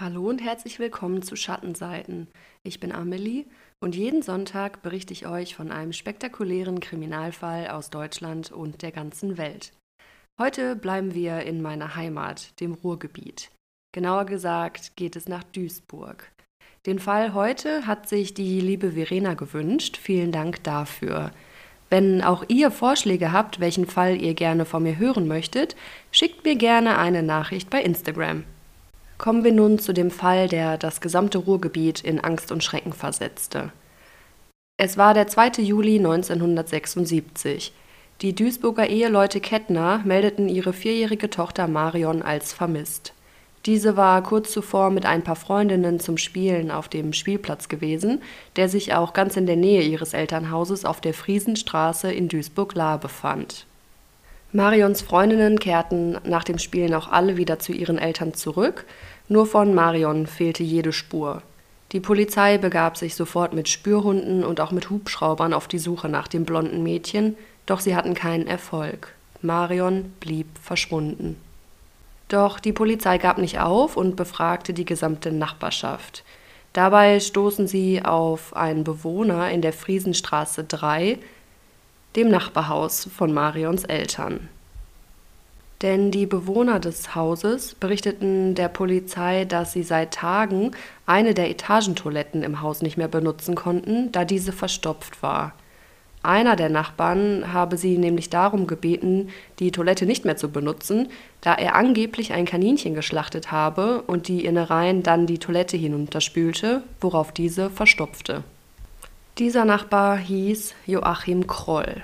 Hallo und herzlich willkommen zu Schattenseiten. Ich bin Amelie und jeden Sonntag berichte ich euch von einem spektakulären Kriminalfall aus Deutschland und der ganzen Welt. Heute bleiben wir in meiner Heimat, dem Ruhrgebiet. Genauer gesagt geht es nach Duisburg. Den Fall heute hat sich die liebe Verena gewünscht. Vielen Dank dafür. Wenn auch ihr Vorschläge habt, welchen Fall ihr gerne von mir hören möchtet, schickt mir gerne eine Nachricht bei Instagram. Kommen wir nun zu dem Fall, der das gesamte Ruhrgebiet in Angst und Schrecken versetzte. Es war der 2. Juli 1976. Die Duisburger Eheleute Kettner meldeten ihre vierjährige Tochter Marion als vermisst. Diese war kurz zuvor mit ein paar Freundinnen zum Spielen auf dem Spielplatz gewesen, der sich auch ganz in der Nähe ihres Elternhauses auf der Friesenstraße in Duisburg-Lahr befand. Marions Freundinnen kehrten nach dem Spielen auch alle wieder zu ihren Eltern zurück, nur von Marion fehlte jede Spur. Die Polizei begab sich sofort mit Spürhunden und auch mit Hubschraubern auf die Suche nach dem blonden Mädchen, doch sie hatten keinen Erfolg. Marion blieb verschwunden. Doch die Polizei gab nicht auf und befragte die gesamte Nachbarschaft. Dabei stoßen sie auf einen Bewohner in der Friesenstraße 3, dem Nachbarhaus von Marions Eltern. Denn die Bewohner des Hauses berichteten der Polizei, dass sie seit Tagen eine der Etagentoiletten im Haus nicht mehr benutzen konnten, da diese verstopft war. Einer der Nachbarn habe sie nämlich darum gebeten, die Toilette nicht mehr zu benutzen, da er angeblich ein Kaninchen geschlachtet habe und die Innereien dann die Toilette hinunterspülte, worauf diese verstopfte. Dieser Nachbar hieß Joachim Kroll.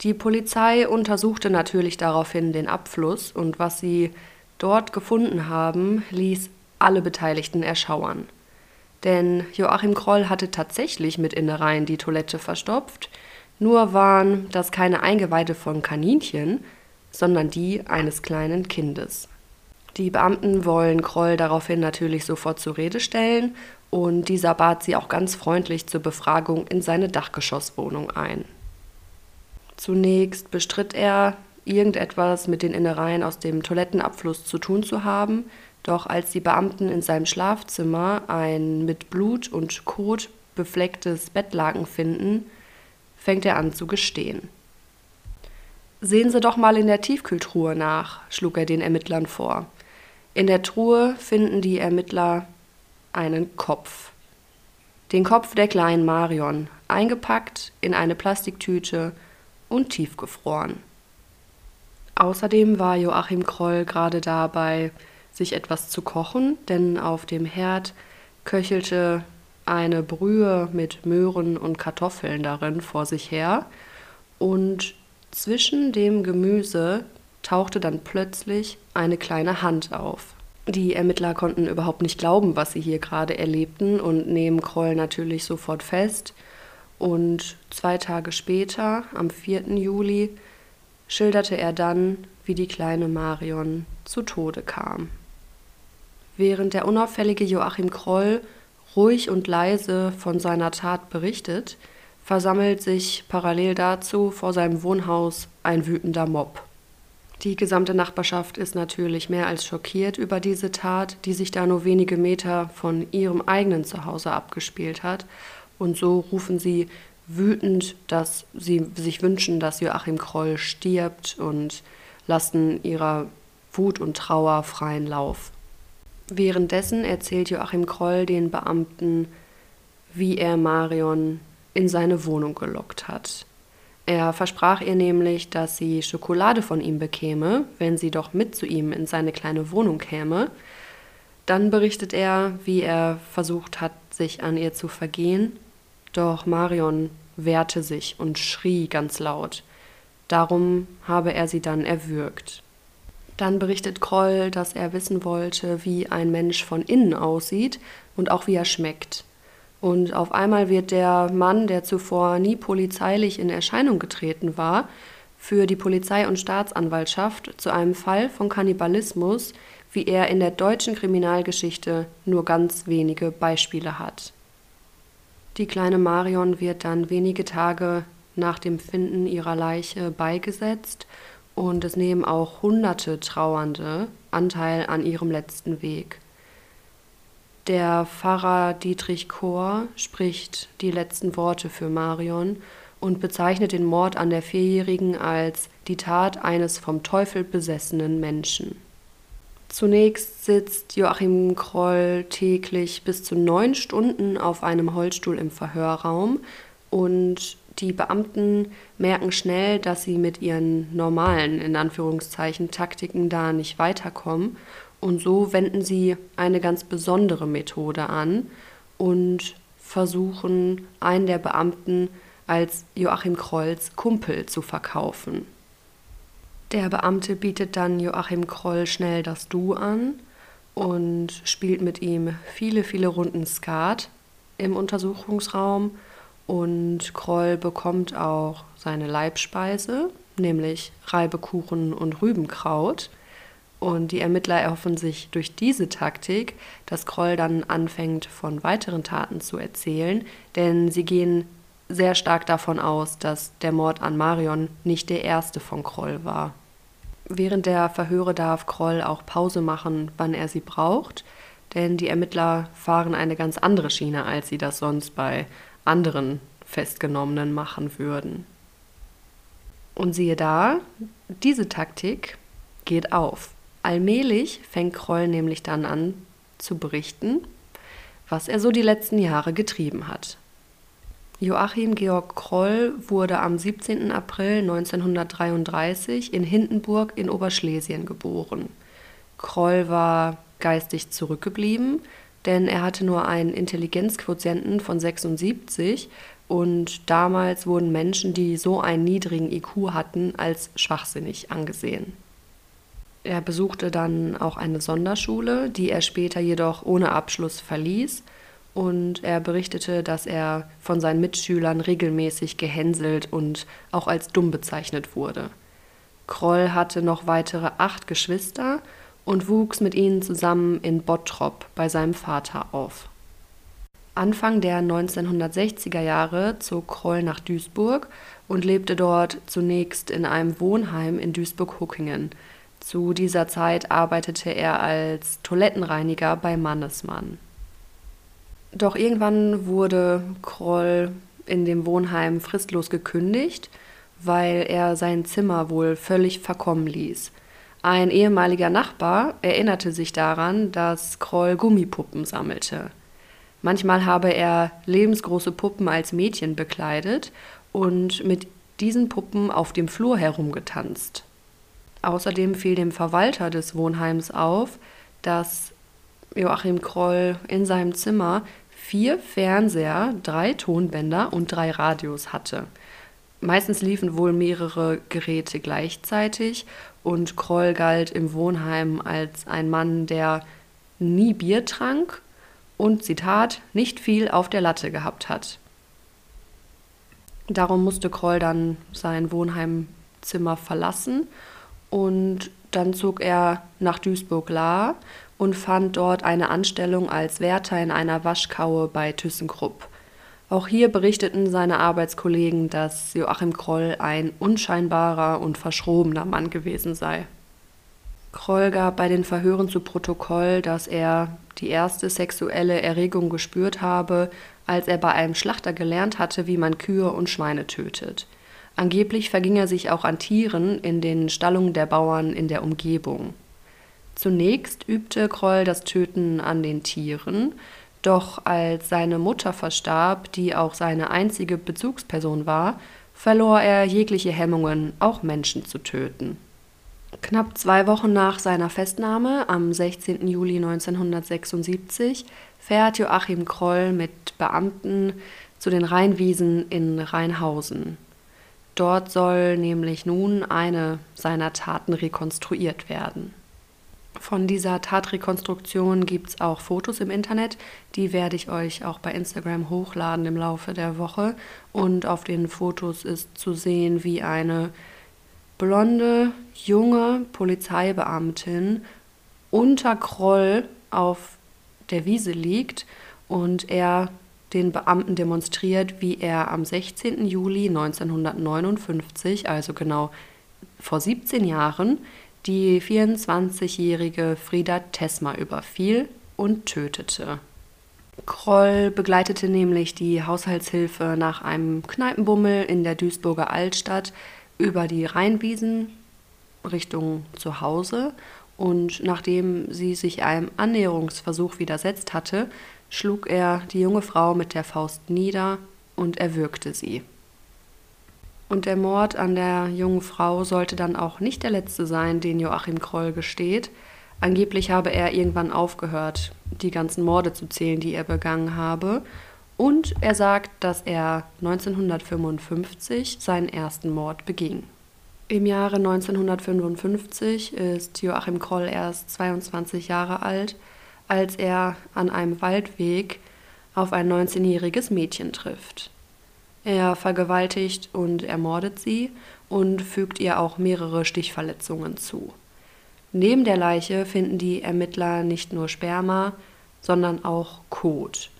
Die Polizei untersuchte natürlich daraufhin den Abfluss und was sie dort gefunden haben, ließ alle Beteiligten erschauern. Denn Joachim Kroll hatte tatsächlich mit Innereien die Toilette verstopft, nur waren das keine Eingeweide von Kaninchen, sondern die eines kleinen Kindes. Die Beamten wollen Kroll daraufhin natürlich sofort zur Rede stellen und dieser bat sie auch ganz freundlich zur Befragung in seine Dachgeschosswohnung ein. Zunächst bestritt er, irgendetwas mit den Innereien aus dem Toilettenabfluss zu tun zu haben, doch als die Beamten in seinem Schlafzimmer ein mit Blut und Kot beflecktes Bettlaken finden, fängt er an zu gestehen. Sehen Sie doch mal in der Tiefkühltruhe nach, schlug er den Ermittlern vor. In der Truhe finden die Ermittler einen Kopf. Den Kopf der kleinen Marion, eingepackt in eine Plastiktüte und tiefgefroren. Außerdem war Joachim Kroll gerade dabei, sich etwas zu kochen, denn auf dem Herd köchelte eine Brühe mit Möhren und Kartoffeln darin vor sich her und zwischen dem Gemüse tauchte dann plötzlich eine kleine Hand auf. Die Ermittler konnten überhaupt nicht glauben, was sie hier gerade erlebten und nehmen Kroll natürlich sofort fest. Und zwei Tage später, am 4. Juli, schilderte er dann, wie die kleine Marion zu Tode kam. Während der unauffällige Joachim Kroll ruhig und leise von seiner Tat berichtet, versammelt sich parallel dazu vor seinem Wohnhaus ein wütender Mob. Die gesamte Nachbarschaft ist natürlich mehr als schockiert über diese Tat, die sich da nur wenige Meter von ihrem eigenen Zuhause abgespielt hat und so rufen sie wütend, dass sie sich wünschen, dass Joachim Kroll stirbt und lassen ihrer Wut und Trauer freien Lauf. Währenddessen erzählt Joachim Kroll den Beamten, wie er Marion in seine Wohnung gelockt hat. Er versprach ihr nämlich, dass sie Schokolade von ihm bekäme, wenn sie doch mit zu ihm in seine kleine Wohnung käme. Dann berichtet er, wie er versucht hat, sich an ihr zu vergehen doch Marion wehrte sich und schrie ganz laut. Darum habe er sie dann erwürgt. Dann berichtet Kroll, dass er wissen wollte, wie ein Mensch von innen aussieht und auch wie er schmeckt. Und auf einmal wird der Mann, der zuvor nie polizeilich in Erscheinung getreten war, für die Polizei und Staatsanwaltschaft zu einem Fall von Kannibalismus, wie er in der deutschen Kriminalgeschichte nur ganz wenige Beispiele hat. Die kleine Marion wird dann wenige Tage nach dem Finden ihrer Leiche beigesetzt und es nehmen auch hunderte Trauernde Anteil an ihrem letzten Weg. Der Pfarrer Dietrich Kohr spricht die letzten Worte für Marion und bezeichnet den Mord an der Vierjährigen als die Tat eines vom Teufel besessenen Menschen. Zunächst sitzt Joachim Kroll täglich bis zu neun Stunden auf einem Holzstuhl im Verhörraum und die Beamten merken schnell, dass sie mit ihren normalen, in Anführungszeichen, Taktiken da nicht weiterkommen und so wenden sie eine ganz besondere Methode an und versuchen, einen der Beamten als Joachim Krolls Kumpel zu verkaufen. Der Beamte bietet dann Joachim Kroll schnell das Du an und spielt mit ihm viele, viele Runden Skat im Untersuchungsraum. Und Kroll bekommt auch seine Leibspeise, nämlich Reibekuchen und Rübenkraut. Und die Ermittler erhoffen sich durch diese Taktik, dass Kroll dann anfängt, von weiteren Taten zu erzählen, denn sie gehen sehr stark davon aus, dass der Mord an Marion nicht der erste von Kroll war. Während der Verhöre darf Kroll auch Pause machen, wann er sie braucht, denn die Ermittler fahren eine ganz andere Schiene, als sie das sonst bei anderen Festgenommenen machen würden. Und siehe da, diese Taktik geht auf. Allmählich fängt Kroll nämlich dann an zu berichten, was er so die letzten Jahre getrieben hat. Joachim Georg Kroll wurde am 17. April 1933 in Hindenburg in Oberschlesien geboren. Kroll war geistig zurückgeblieben, denn er hatte nur einen Intelligenzquotienten von 76 und damals wurden Menschen, die so einen niedrigen IQ hatten, als schwachsinnig angesehen. Er besuchte dann auch eine Sonderschule, die er später jedoch ohne Abschluss verließ. Und er berichtete, dass er von seinen Mitschülern regelmäßig gehänselt und auch als dumm bezeichnet wurde. Kroll hatte noch weitere acht Geschwister und wuchs mit ihnen zusammen in Bottrop bei seinem Vater auf. Anfang der 1960er Jahre zog Kroll nach Duisburg und lebte dort zunächst in einem Wohnheim in Duisburg-Huckingen – zu dieser Zeit arbeitete er als Toilettenreiniger bei Mannesmann. Doch irgendwann wurde Kroll in dem Wohnheim fristlos gekündigt, weil er sein Zimmer wohl völlig verkommen ließ. Ein ehemaliger Nachbar erinnerte sich daran, dass Kroll Gummipuppen sammelte. Manchmal habe er lebensgroße Puppen als Mädchen bekleidet und mit diesen Puppen auf dem Flur herumgetanzt. Außerdem fiel dem Verwalter des Wohnheims auf, dass Joachim Kroll in seinem Zimmer vier Fernseher, drei Tonbänder und drei Radios hatte. Meistens liefen wohl mehrere Geräte gleichzeitig und Kroll galt im Wohnheim als ein Mann, der nie Bier trank und, Zitat, nicht viel auf der Latte gehabt hat. Darum musste Kroll dann sein Wohnheimzimmer verlassen und dann zog er nach Duisburg-Lahr und fand dort eine Anstellung als Wärter in einer Waschkaue bei ThyssenKrupp. Auch hier berichteten seine Arbeitskollegen, dass Joachim Kroll ein unscheinbarer und verschrobener Mann gewesen sei. Kroll gab bei den Verhören zu Protokoll, dass er die erste sexuelle Erregung gespürt habe, als er bei einem Schlachter gelernt hatte, wie man Kühe und Schweine tötet. Angeblich verging er sich auch an Tieren in den Stallungen der Bauern in der Umgebung. Zunächst übte Kroll das Töten an den Tieren, doch als seine Mutter verstarb, die auch seine einzige Bezugsperson war, verlor er jegliche Hemmungen, auch Menschen zu töten. Knapp zwei Wochen nach seiner Festnahme, am 16. Juli 1976, fährt Joachim Kroll mit Beamten zu den Rheinwiesen in Rheinhausen. Dort soll nämlich nun eine seiner Taten rekonstruiert werden. Von dieser Tatrekonstruktion gibt es auch Fotos im Internet. Die werde ich euch auch bei Instagram hochladen im Laufe der Woche. Und auf den Fotos ist zu sehen, wie eine blonde, junge Polizeibeamtin unter Kroll auf der Wiese liegt und er den Beamten demonstriert, wie er am 16. Juli 1959, also genau vor 17 Jahren, die 24-jährige Frieda Tesma überfiel und tötete. Kroll begleitete nämlich die Haushaltshilfe nach einem Kneipenbummel in der Duisburger Altstadt über die Rheinwiesen Richtung zu Hause und nachdem sie sich einem Annäherungsversuch widersetzt hatte, schlug er die junge Frau mit der Faust nieder und erwürgte sie. Und der Mord an der jungen Frau sollte dann auch nicht der letzte sein, den Joachim Kroll gesteht. Angeblich habe er irgendwann aufgehört, die ganzen Morde zu zählen, die er begangen habe. Und er sagt, dass er 1955 seinen ersten Mord beging. Im Jahre 1955 ist Joachim Kroll erst 22 Jahre alt, als er an einem Waldweg auf ein 19-jähriges Mädchen trifft. Er vergewaltigt und ermordet sie und fügt ihr auch mehrere Stichverletzungen zu. Neben der Leiche finden die Ermittler nicht nur Sperma, sondern auch Kot.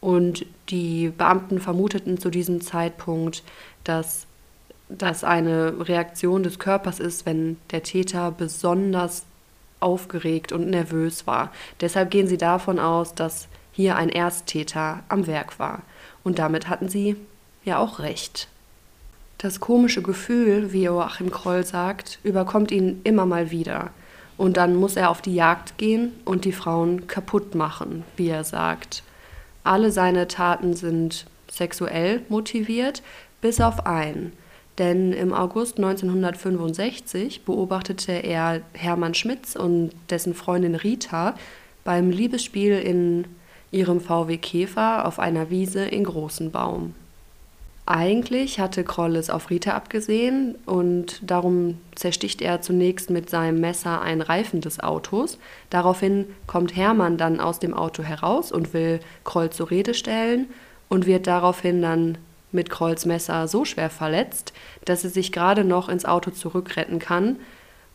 Und die Beamten vermuteten zu diesem Zeitpunkt, dass das eine Reaktion des Körpers ist, wenn der Täter besonders aufgeregt und nervös war. Deshalb gehen sie davon aus, dass hier ein Ersttäter am Werk war. Und damit hatten sie ja auch recht. Das komische Gefühl, wie Joachim Kroll sagt, überkommt ihn immer mal wieder. Und dann muss er auf die Jagd gehen und die Frauen kaputt machen, wie er sagt. Alle seine Taten sind sexuell motiviert, bis auf einen. Denn im August 1965 beobachtete er Hermann Schmitz und dessen Freundin Rita beim Liebesspiel in ihrem VW Käfer auf einer Wiese in Großenbaum. Eigentlich hatte Kroll es auf Rita abgesehen und darum zersticht er zunächst mit seinem Messer einen Reifen des Autos. Daraufhin kommt Hermann dann aus dem Auto heraus und will Kroll zur Rede stellen und wird daraufhin dann mit Krolls Messer so schwer verletzt, dass sie sich gerade noch ins Auto zurückretten kann.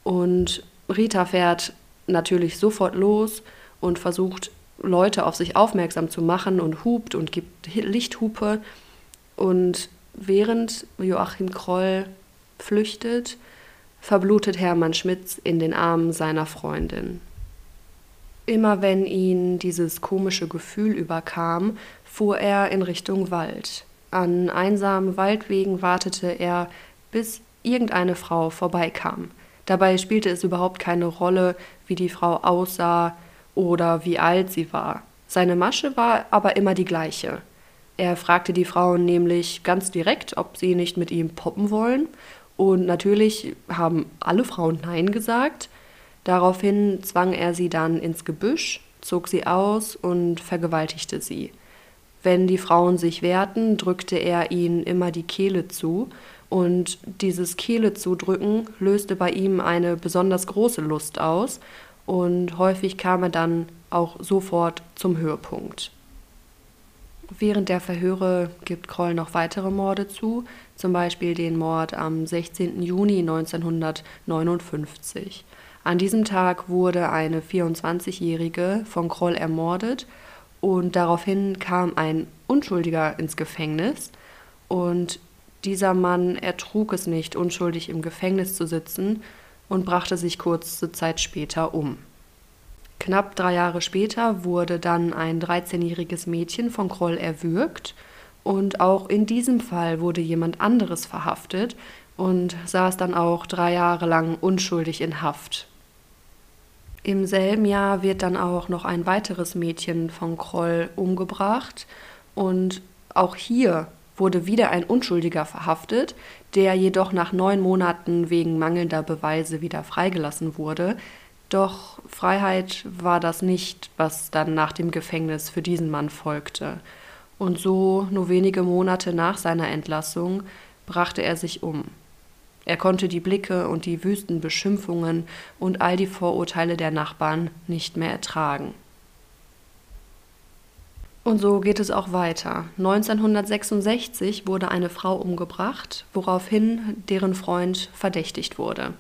Und Rita fährt natürlich sofort los und versucht, Leute auf sich aufmerksam zu machen und hupt und gibt Lichthupe. Und während Joachim Kroll flüchtet, verblutet Hermann Schmitz in den Armen seiner Freundin. Immer wenn ihn dieses komische Gefühl überkam, fuhr er in Richtung Wald. An einsamen Waldwegen wartete er, bis irgendeine Frau vorbeikam. Dabei spielte es überhaupt keine Rolle, wie die Frau aussah oder wie alt sie war. Seine Masche war aber immer die gleiche. Er fragte die Frauen nämlich ganz direkt, ob sie nicht mit ihm poppen wollen. Und natürlich haben alle Frauen Nein gesagt. Daraufhin zwang er sie dann ins Gebüsch, zog sie aus und vergewaltigte sie. Wenn die Frauen sich wehrten, drückte er ihnen immer die Kehle zu, und dieses Kehle zudrücken löste bei ihm eine besonders große Lust aus, und häufig kam er dann auch sofort zum Höhepunkt. Während der Verhöre gibt Kroll noch weitere Morde zu, zum Beispiel den Mord am 16. Juni 1959. An diesem Tag wurde eine 24-Jährige von Kroll ermordet und daraufhin kam ein Unschuldiger ins Gefängnis und dieser Mann ertrug es nicht, unschuldig im Gefängnis zu sitzen und brachte sich kurze Zeit später um. Knapp drei Jahre später wurde dann ein 13-jähriges Mädchen von Kroll erwürgt und auch in diesem Fall wurde jemand anderes verhaftet und saß dann auch drei Jahre lang unschuldig in Haft. Im selben Jahr wird dann auch noch ein weiteres Mädchen von Kroll umgebracht und auch hier wurde wieder ein Unschuldiger verhaftet, der jedoch nach neun Monaten wegen mangelnder Beweise wieder freigelassen wurde. Doch Freiheit war das nicht, was dann nach dem Gefängnis für diesen Mann folgte. Und so, nur wenige Monate nach seiner Entlassung, brachte er sich um. Er konnte die Blicke und die wüsten Beschimpfungen und all die Vorurteile der Nachbarn nicht mehr ertragen. Und so geht es auch weiter. 1966 wurde eine Frau umgebracht, woraufhin deren Freund verdächtigt wurde.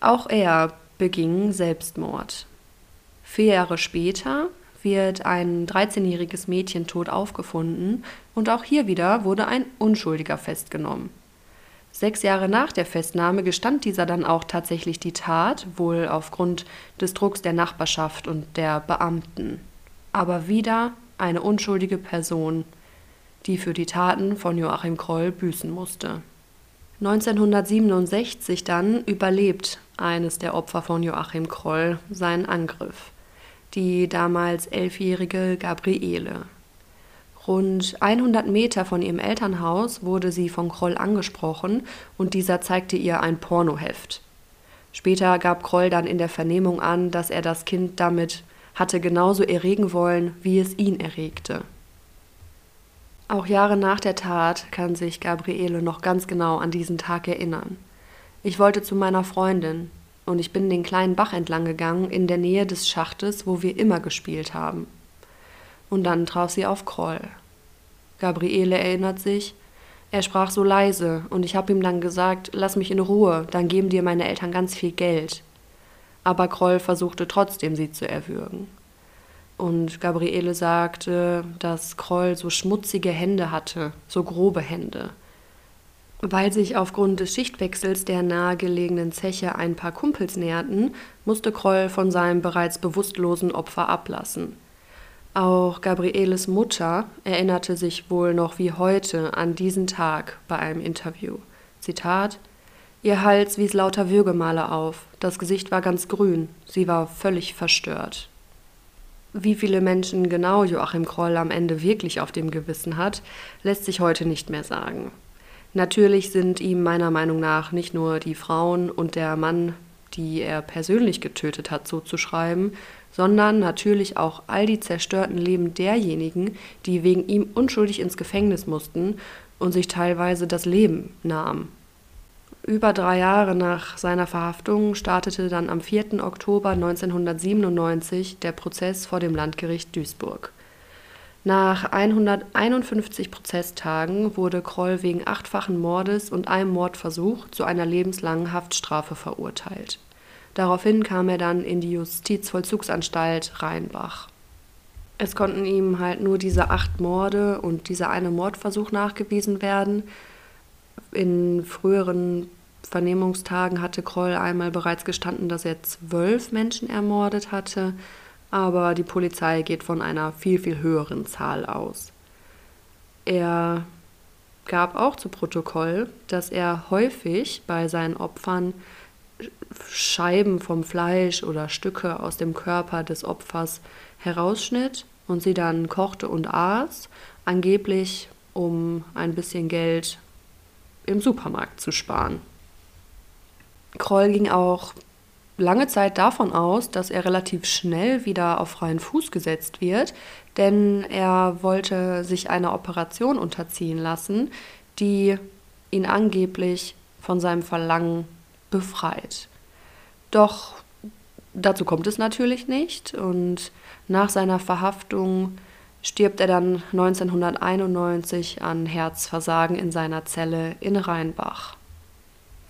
Auch er beging Selbstmord. Vier Jahre später wird ein 13-jähriges Mädchen tot aufgefunden und auch hier wieder wurde ein Unschuldiger festgenommen. Sechs Jahre nach der Festnahme gestand dieser dann auch tatsächlich die Tat, wohl aufgrund des Drucks der Nachbarschaft und der Beamten. aber wieder eine unschuldige Person, die für die Taten von Joachim Kroll büßen musste. 1967 dann überlebt eines der Opfer von Joachim Kroll seinen Angriff, die damals elfjährige Gabriele. Rund 100 Meter von ihrem Elternhaus wurde sie von Kroll angesprochen und dieser zeigte ihr ein Pornoheft. Später gab Kroll dann in der Vernehmung an, dass er das Kind damit hatte genauso erregen wollen, wie es ihn erregte. Auch Jahre nach der Tat kann sich Gabriele noch ganz genau an diesen Tag erinnern. Ich wollte zu meiner Freundin und ich bin den kleinen Bach entlang gegangen in der Nähe des Schachtes, wo wir immer gespielt haben. Und dann traf sie auf Kroll. Gabriele erinnert sich, er sprach so leise und ich habe ihm dann gesagt, lass mich in Ruhe, dann geben dir meine Eltern ganz viel Geld. Aber Kroll versuchte trotzdem, sie zu erwürgen. Und Gabriele sagte, dass Kroll so schmutzige Hände hatte, so grobe Hände. Weil sich aufgrund des Schichtwechsels der nahegelegenen Zeche ein paar Kumpels näherten, musste Kroll von seinem bereits bewusstlosen Opfer ablassen. Auch Gabrieles Mutter erinnerte sich wohl noch wie heute an diesen Tag bei einem Interview. Zitat Ihr Hals wies lauter Würgemale auf, das Gesicht war ganz grün, sie war völlig verstört. Wie viele Menschen genau Joachim Kroll am Ende wirklich auf dem Gewissen hat, lässt sich heute nicht mehr sagen. Natürlich sind ihm meiner Meinung nach nicht nur die Frauen und der Mann, die er persönlich getötet hat, zuzuschreiben, sondern natürlich auch all die zerstörten Leben derjenigen, die wegen ihm unschuldig ins Gefängnis mussten und sich teilweise das Leben nahmen. Über drei Jahre nach seiner Verhaftung startete dann am 4. Oktober 1997 der Prozess vor dem Landgericht Duisburg. Nach 151 Prozesstagen wurde Kroll wegen achtfachen Mordes und einem Mordversuch zu einer lebenslangen Haftstrafe verurteilt. Daraufhin kam er dann in die Justizvollzugsanstalt Rheinbach. Es konnten ihm halt nur diese acht Morde und dieser eine Mordversuch nachgewiesen werden. In früheren Vernehmungstagen hatte Kroll einmal bereits gestanden, dass er zwölf Menschen ermordet hatte, aber die Polizei geht von einer viel, viel höheren Zahl aus. Er gab auch zu Protokoll, dass er häufig bei seinen Opfern Scheiben vom Fleisch oder Stücke aus dem Körper des Opfers herausschnitt und sie dann kochte und aß, angeblich um ein bisschen Geld im Supermarkt zu sparen. Kroll ging auch lange Zeit davon aus, dass er relativ schnell wieder auf freien Fuß gesetzt wird, denn er wollte sich einer Operation unterziehen lassen, die ihn angeblich von seinem Verlangen befreit. Doch dazu kommt es natürlich nicht und nach seiner Verhaftung stirbt er dann 1991 an Herzversagen in seiner Zelle in Rheinbach.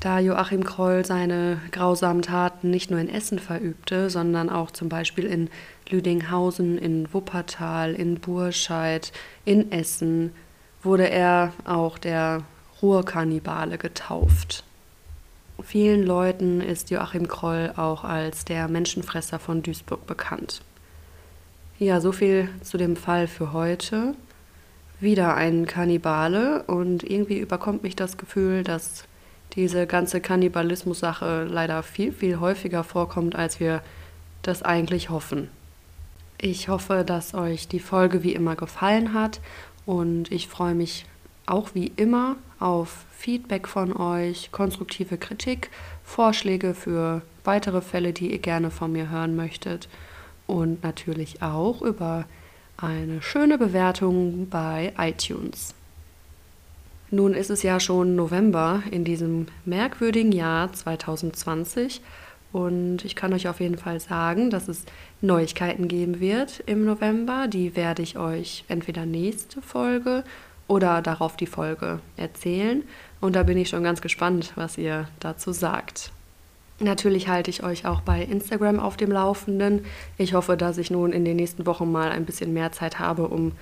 Da Joachim Kroll seine grausamen Taten nicht nur in Essen verübte, sondern auch zum Beispiel in Lüdinghausen, in Wuppertal, in Burscheid, in Essen, wurde er auch der Ruhrkannibale getauft. Vielen Leuten ist Joachim Kroll auch als der Menschenfresser von Duisburg bekannt. Ja, so viel zu dem Fall für heute. Wieder ein Kannibale und irgendwie überkommt mich das Gefühl, dass diese ganze Kannibalismus-Sache leider viel, viel häufiger vorkommt, als wir das eigentlich hoffen. Ich hoffe, dass euch die Folge wie immer gefallen hat und ich freue mich auch wie immer auf Feedback von euch, konstruktive Kritik, Vorschläge für weitere Fälle, die ihr gerne von mir hören möchtet und natürlich auch über eine schöne Bewertung bei iTunes. Nun ist es ja schon November in diesem merkwürdigen Jahr 2020 und ich kann euch auf jeden Fall sagen, dass es Neuigkeiten geben wird im November. Die werde ich euch entweder nächste Folge oder darauf die Folge erzählen. Und da bin ich schon ganz gespannt, was ihr dazu sagt. Natürlich halte ich euch auch bei Instagram auf dem Laufenden. Ich hoffe, dass ich nun in den nächsten Wochen mal ein bisschen mehr Zeit habe, um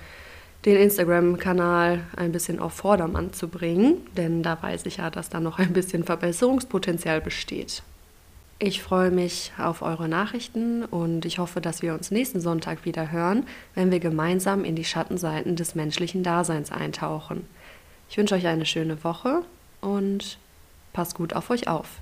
den Instagram-Kanal ein bisschen auf Vordermann zu bringen, denn da weiß ich ja, dass da noch ein bisschen Verbesserungspotenzial besteht. Ich freue mich auf eure Nachrichten und ich hoffe, dass wir uns nächsten Sonntag wieder hören, wenn wir gemeinsam in die Schattenseiten des menschlichen Daseins eintauchen. Ich wünsche euch eine schöne Woche und passt gut auf euch auf.